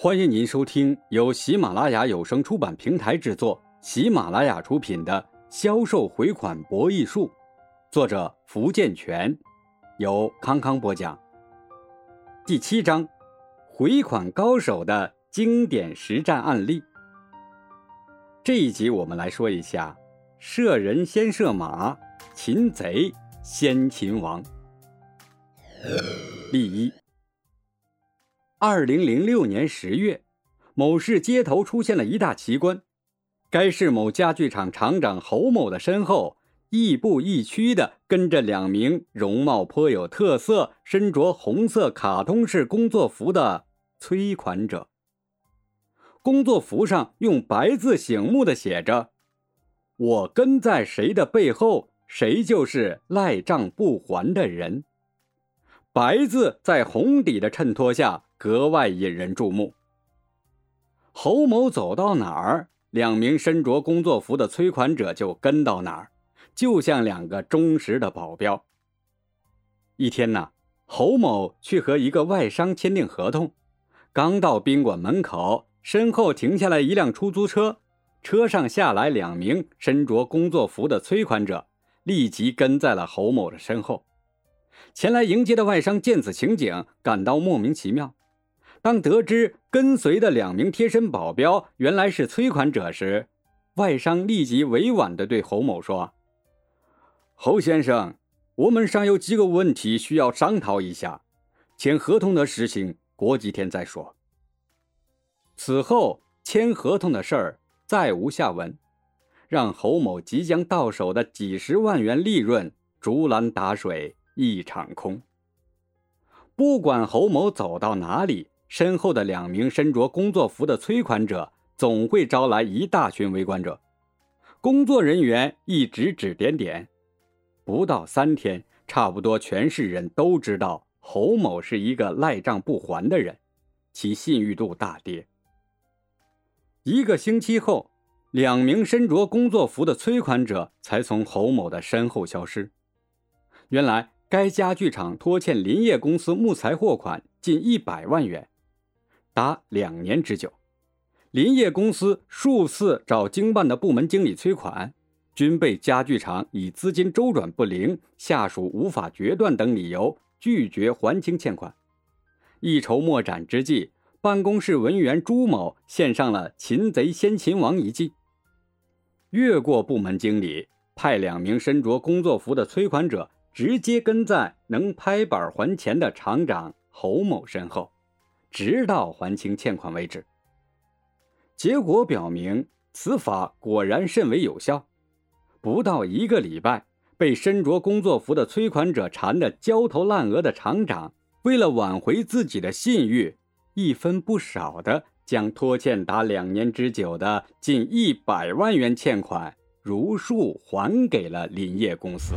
欢迎您收听由喜马拉雅有声出版平台制作、喜马拉雅出品的《销售回款博弈术》，作者福建泉，由康康播讲。第七章，回款高手的经典实战案例。这一集我们来说一下：射人先射马，擒贼先擒王。例一。二零零六年十月，某市街头出现了一大奇观。该市某家具厂厂长侯某的身后，亦步亦趋地跟着两名容貌颇有特色、身着红色卡通式工作服的催款者。工作服上用白字醒目的写着：“我跟在谁的背后，谁就是赖账不还的人。”白字在红底的衬托下。格外引人注目。侯某走到哪儿，两名身着工作服的催款者就跟到哪儿，就像两个忠实的保镖。一天呢，侯某去和一个外商签订合同，刚到宾馆门口，身后停下来一辆出租车，车上下来两名身着工作服的催款者，立即跟在了侯某的身后。前来迎接的外商见此情景，感到莫名其妙。当得知跟随的两名贴身保镖原来是催款者时，外商立即委婉地对侯某说：“侯先生，我们尚有几个问题需要商讨一下，签合同的事情过几天再说。”此后签合同的事儿再无下文，让侯某即将到手的几十万元利润竹篮打水一场空。不管侯某走到哪里。身后的两名身着工作服的催款者总会招来一大群围观者，工作人员一直指点点，不到三天，差不多全市人都知道侯某是一个赖账不还的人，其信誉度大跌。一个星期后，两名身着工作服的催款者才从侯某的身后消失。原来，该家具厂拖欠林业公司木材货款近一百万元。达两年之久，林业公司数次找经办的部门经理催款，均被家具厂以资金周转不灵、下属无法决断等理由拒绝还清欠款。一筹莫展之际，办公室文员朱某献上了“擒贼先擒王”一计，越过部门经理，派两名身着工作服的催款者直接跟在能拍板还钱的厂长侯某身后。直到还清欠款为止。结果表明，此法果然甚为有效。不到一个礼拜，被身着工作服的催款者缠得焦头烂额的厂长，为了挽回自己的信誉，一分不少的将拖欠达两年之久的近一百万元欠款如数还给了林业公司。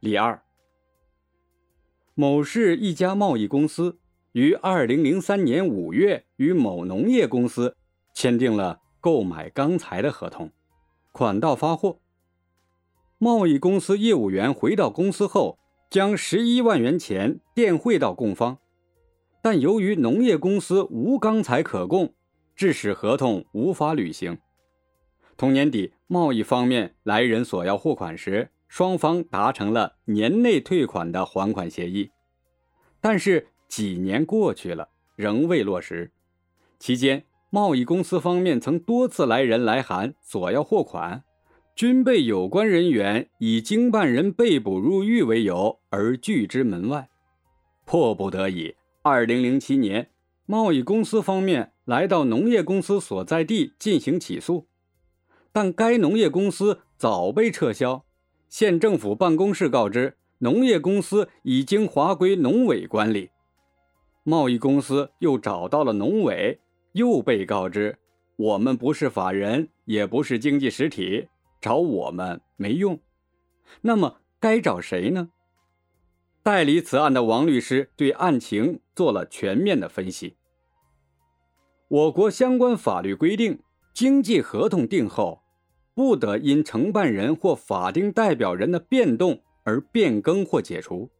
例二。某市一家贸易公司于二零零三年五月与某农业公司签订了购买钢材的合同，款到发货。贸易公司业务员回到公司后，将十一万元钱电汇到供方，但由于农业公司无钢材可供，致使合同无法履行。同年底，贸易方面来人索要货款时。双方达成了年内退款的还款协议，但是几年过去了，仍未落实。期间，贸易公司方面曾多次来人来函索要货款，均被有关人员以经办人被捕入狱为由而拒之门外。迫不得已，二零零七年，贸易公司方面来到农业公司所在地进行起诉，但该农业公司早被撤销。县政府办公室告知，农业公司已经划归农委管理。贸易公司又找到了农委，又被告知，我们不是法人，也不是经济实体，找我们没用。那么该找谁呢？代理此案的王律师对案情做了全面的分析。我国相关法律规定，经济合同订后。不得因承办人或法定代表人的变动而变更或解除。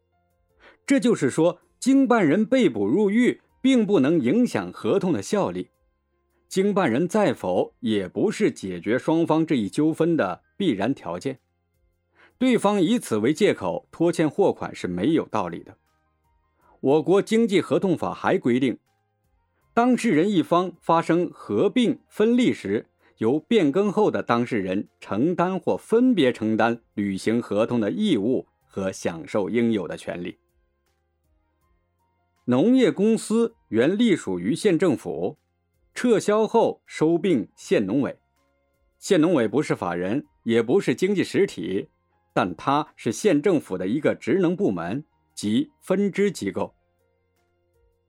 这就是说，经办人被捕入狱，并不能影响合同的效力。经办人再否，也不是解决双方这一纠纷的必然条件。对方以此为借口拖欠货款是没有道理的。我国经济合同法还规定，当事人一方发生合并、分立时，由变更后的当事人承担或分别承担履行合同的义务和享受应有的权利。农业公司原隶属于县政府。撤销后收并县农委，县农委不是法人，也不是经济实体，但它是县政府的一个职能部门及分支机构。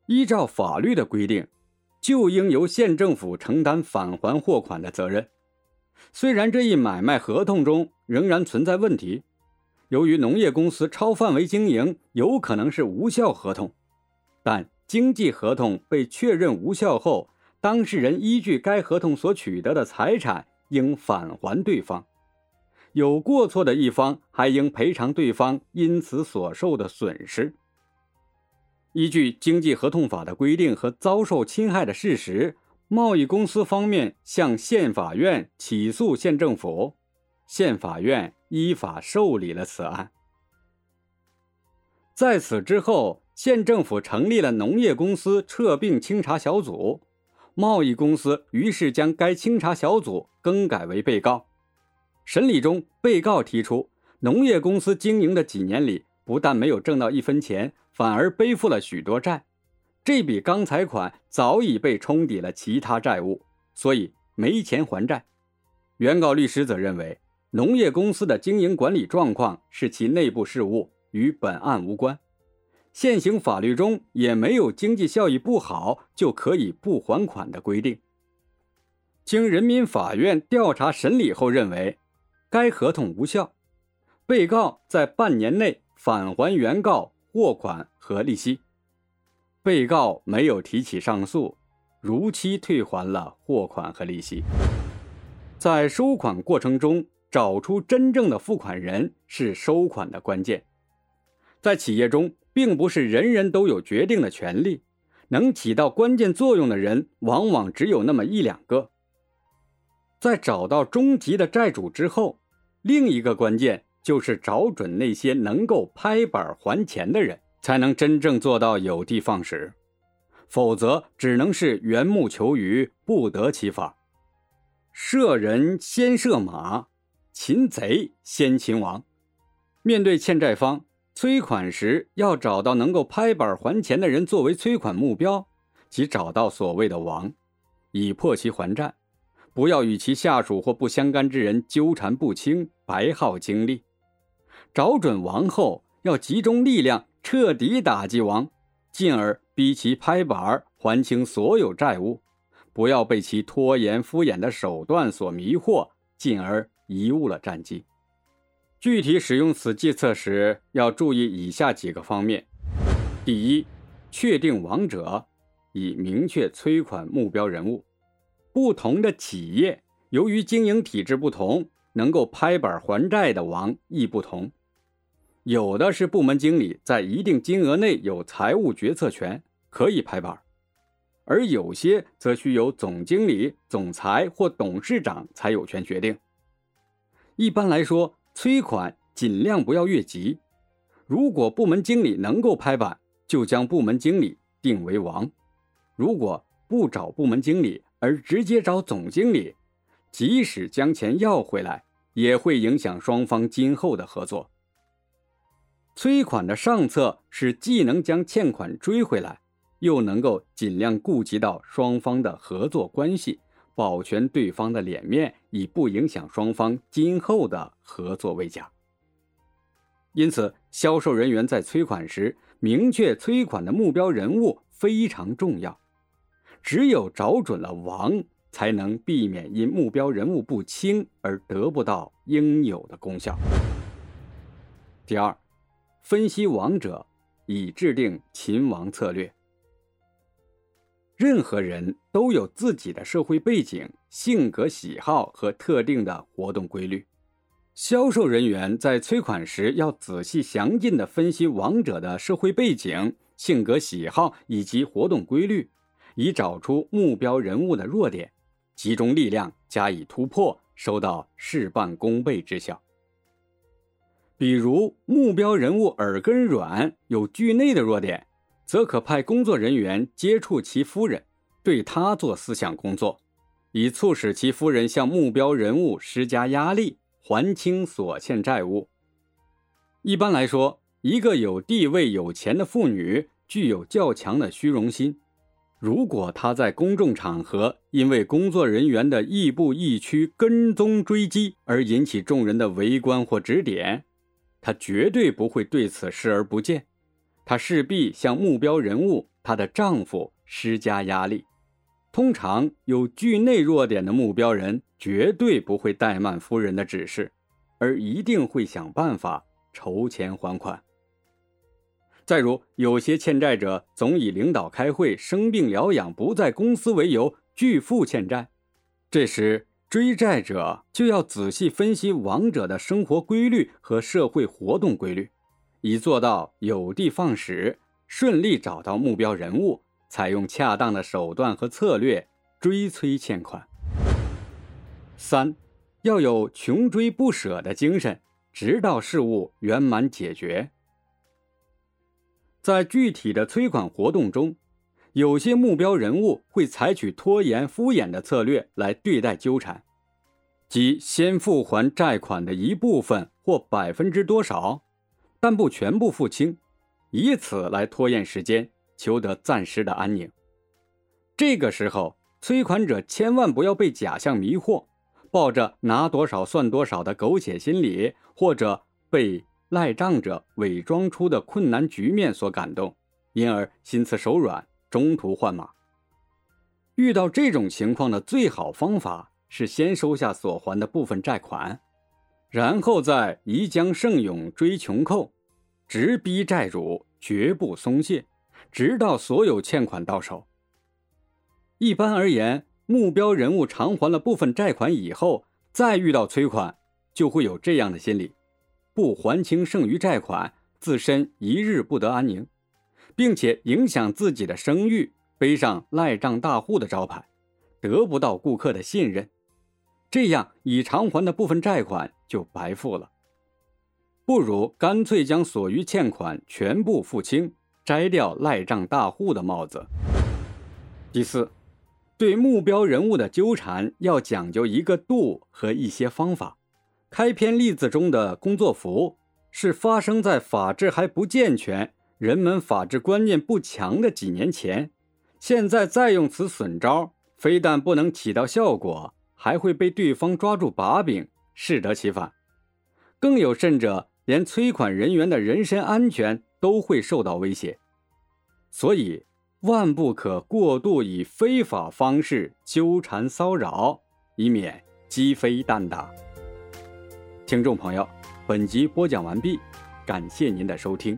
依照法律的规定，就应由县政府承担返还货款的责任。虽然这一买卖合同中仍然存在问题，由于农业公司超范围经营，有可能是无效合同，但经济合同被确认无效后。当事人依据该合同所取得的财产，应返还对方；有过错的一方还应赔偿对方因此所受的损失。依据经济合同法的规定和遭受侵害的事实，贸易公司方面向县法院起诉县政府，县法院依法受理了此案。在此之后，县政府成立了农业公司撤并清查小组。贸易公司于是将该清查小组更改为被告。审理中，被告提出，农业公司经营的几年里，不但没有挣到一分钱，反而背负了许多债。这笔钢材款早已被冲抵了其他债务，所以没钱还债。原告律师则认为，农业公司的经营管理状况是其内部事务，与本案无关。现行法律中也没有经济效益不好就可以不还款的规定。经人民法院调查审理后认为，该合同无效，被告在半年内返还原告货款和利息。被告没有提起上诉，如期退还了货款和利息。在收款过程中，找出真正的付款人是收款的关键。在企业中。并不是人人都有决定的权利，能起到关键作用的人往往只有那么一两个。在找到终极的债主之后，另一个关键就是找准那些能够拍板还钱的人，才能真正做到有的放矢，否则只能是缘木求鱼，不得其法。射人先射马，擒贼先擒王。面对欠债方。催款时要找到能够拍板还钱的人作为催款目标，即找到所谓的王，以迫其还债。不要与其下属或不相干之人纠缠不清，白耗精力。找准王后，要集中力量彻底打击王，进而逼其拍板还清所有债务。不要被其拖延敷衍的手段所迷惑，进而贻误了战机。具体使用此计策时，要注意以下几个方面：第一，确定王者，以明确催款目标人物。不同的企业由于经营体制不同，能够拍板还债的王亦不同。有的是部门经理在一定金额内有财务决策权，可以拍板；而有些则需由总经理、总裁或董事长才有权决定。一般来说，催款尽量不要越级，如果部门经理能够拍板，就将部门经理定为王；如果不找部门经理，而直接找总经理，即使将钱要回来，也会影响双方今后的合作。催款的上策是既能将欠款追回来，又能够尽量顾及到双方的合作关系。保全对方的脸面，以不影响双方今后的合作为佳。因此，销售人员在催款时明确催款的目标人物非常重要。只有找准了王，才能避免因目标人物不清而得不到应有的功效。第二，分析王者，以制定擒王策略。任何人都有自己的社会背景、性格喜好和特定的活动规律。销售人员在催款时要仔细详尽地分析王者的社会背景，性格喜好以及活动规律，以找出目标人物的弱点，集中力量加以突破，收到事半功倍之效。比如目标人物耳根软，有惧内的弱点，则可派工作人员接触其夫人，对他做思想工作，以促使其夫人向目标人物施加压力，还清所欠债务。一般来说，一个有地位、有钱的妇女具有较强的虚荣心，如果她在公众场合因为工作人员的亦步亦趋、跟踪追击而引起众人的围观或指点。她绝对不会对此视而不见，她势必向目标人物她的丈夫施加压力。通常有惧内弱点的目标人绝对不会怠慢夫人的指示，而一定会想办法筹钱还款。再如，有些欠债者总以领导开会、生病疗养不在公司为由拒付欠债，这时。追债者就要仔细分析亡者的生活规律和社会活动规律，以做到有的放矢，顺利找到目标人物，采用恰当的手段和策略追催欠款。三，要有穷追不舍的精神，直到事物圆满解决。在具体的催款活动中。有些目标人物会采取拖延、敷衍的策略来对待纠缠，即先付还债款的一部分或百分之多少，但不全部付清，以此来拖延时间，求得暂时的安宁。这个时候，催款者千万不要被假象迷惑，抱着拿多少算多少的苟且心理，或者被赖账者伪装出的困难局面所感动，因而心慈手软。中途换马。遇到这种情况的最好方法是先收下所还的部分债款，然后再移将胜勇追穷寇，直逼债主绝不松懈，直到所有欠款到手。一般而言，目标人物偿还了部分债款以后，再遇到催款，就会有这样的心理：不还清剩余债款，自身一日不得安宁。并且影响自己的声誉，背上赖账大户的招牌，得不到顾客的信任，这样已偿还的部分债款就白付了。不如干脆将所余欠款全部付清，摘掉赖账大户的帽子。第四，对目标人物的纠缠要讲究一个度和一些方法。开篇例子中的工作服是发生在法制还不健全。人们法治观念不强的几年前，现在再用此损招，非但不能起到效果，还会被对方抓住把柄，适得其反。更有甚者，连催款人员的人身安全都会受到威胁。所以，万不可过度以非法方式纠缠骚扰，以免鸡飞蛋打。听众朋友，本集播讲完毕，感谢您的收听。